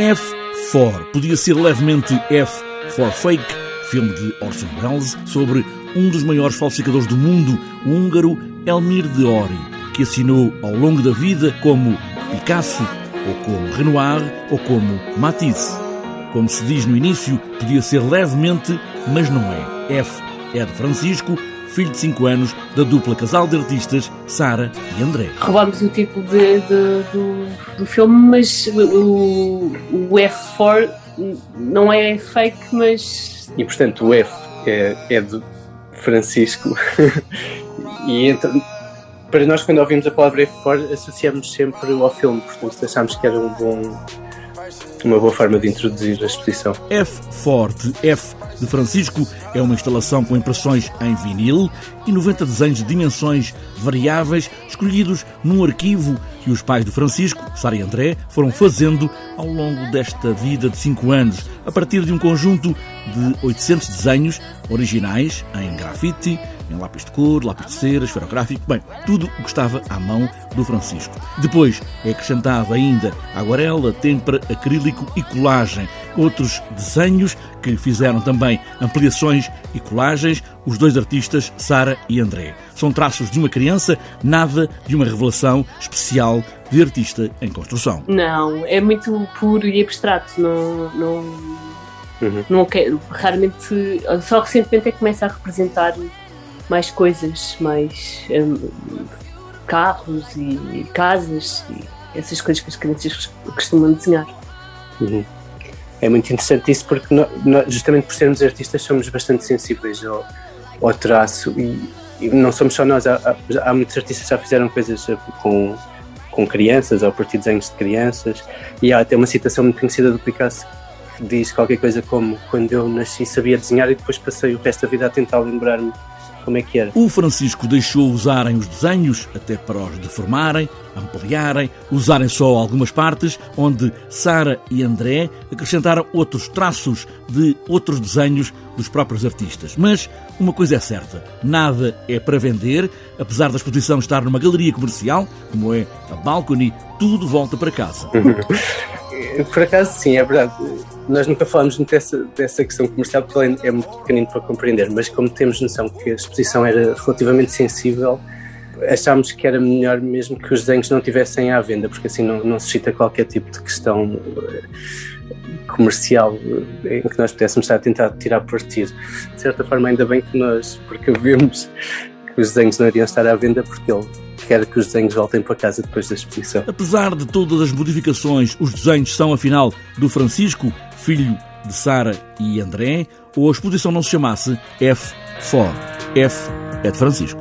F for podia ser levemente F for Fake, filme de Orson Welles sobre um dos maiores falsificadores do mundo, o húngaro Elmir de Ori, que assinou ao longo da vida como Picasso, ou como Renoir, ou como Matisse. Como se diz no início, podia ser levemente, mas não é. F é de Francisco, filho de 5 anos da dupla casal de artistas Sara e André. Roubámos o título de, de, do, do filme, mas o, o F4 não é fake, mas. E portanto o F é, é de Francisco. e então, para nós, quando ouvimos a palavra F4, associamos sempre ao filme, portanto achámos que era um bom, uma boa forma de introduzir a exposição. F Forte F de Francisco. É uma instalação com impressões em vinil e 90 desenhos de dimensões variáveis escolhidos num arquivo que os pais de Francisco, Sara e André, foram fazendo ao longo desta vida de 5 anos, a partir de um conjunto de 800 desenhos originais em grafite, em lápis de cor, lápis de cera, esferográfico, bem, tudo o que estava à mão do Francisco. Depois é acrescentado ainda aguarela, têmpera, acrílico e colagem. Outros desenhos que fizeram também ampliações e colagens, os dois artistas, Sara e André. São traços de uma criança, nada de uma revelação especial de artista em construção. Não, é muito puro e abstrato, não. não... Uhum. Não quero, raramente, só recentemente é que começa a representar mais coisas, mais um, carros e, casas e essas coisas que as crianças costumam desenhar. Uhum. É muito interessante isso porque justamente por sermos artistas somos bastante sensíveis ao, ao traço e, e, não somos só nós, há, há, muitos artistas que já fizeram coisas com, com crianças ou por desenhos de crianças e há até uma citação muito conhecida do Picasso que diz qualquer coisa como quando eu nasci sabia desenhar e depois passei o resto da vida a tentar lembrar-me como é que era? O Francisco deixou usarem os desenhos até para os deformarem, ampliarem, usarem só algumas partes, onde Sara e André acrescentaram outros traços de outros desenhos dos próprios artistas. Mas uma coisa é certa: nada é para vender, apesar da exposição estar numa galeria comercial, como é a Balcony, tudo volta para casa. Por acaso, sim, é verdade nós nunca falámos muito dessa, dessa questão comercial porque ele é muito pequenino para compreender, mas como temos noção que a exposição era relativamente sensível, achámos que era melhor mesmo que os desenhos não tivessem à venda, porque assim não, não suscita qualquer tipo de questão eh, comercial eh, em que nós pudéssemos estar a tentar tirar partido. De certa forma, ainda bem que nós, porque vimos que os desenhos não iriam estar à venda, porque ele quer que os desenhos voltem para casa depois da exposição. Apesar de todas as modificações, os desenhos são afinal do Francisco, filho de Sara e André, ou a exposição não se chamasse F for F é de Francisco.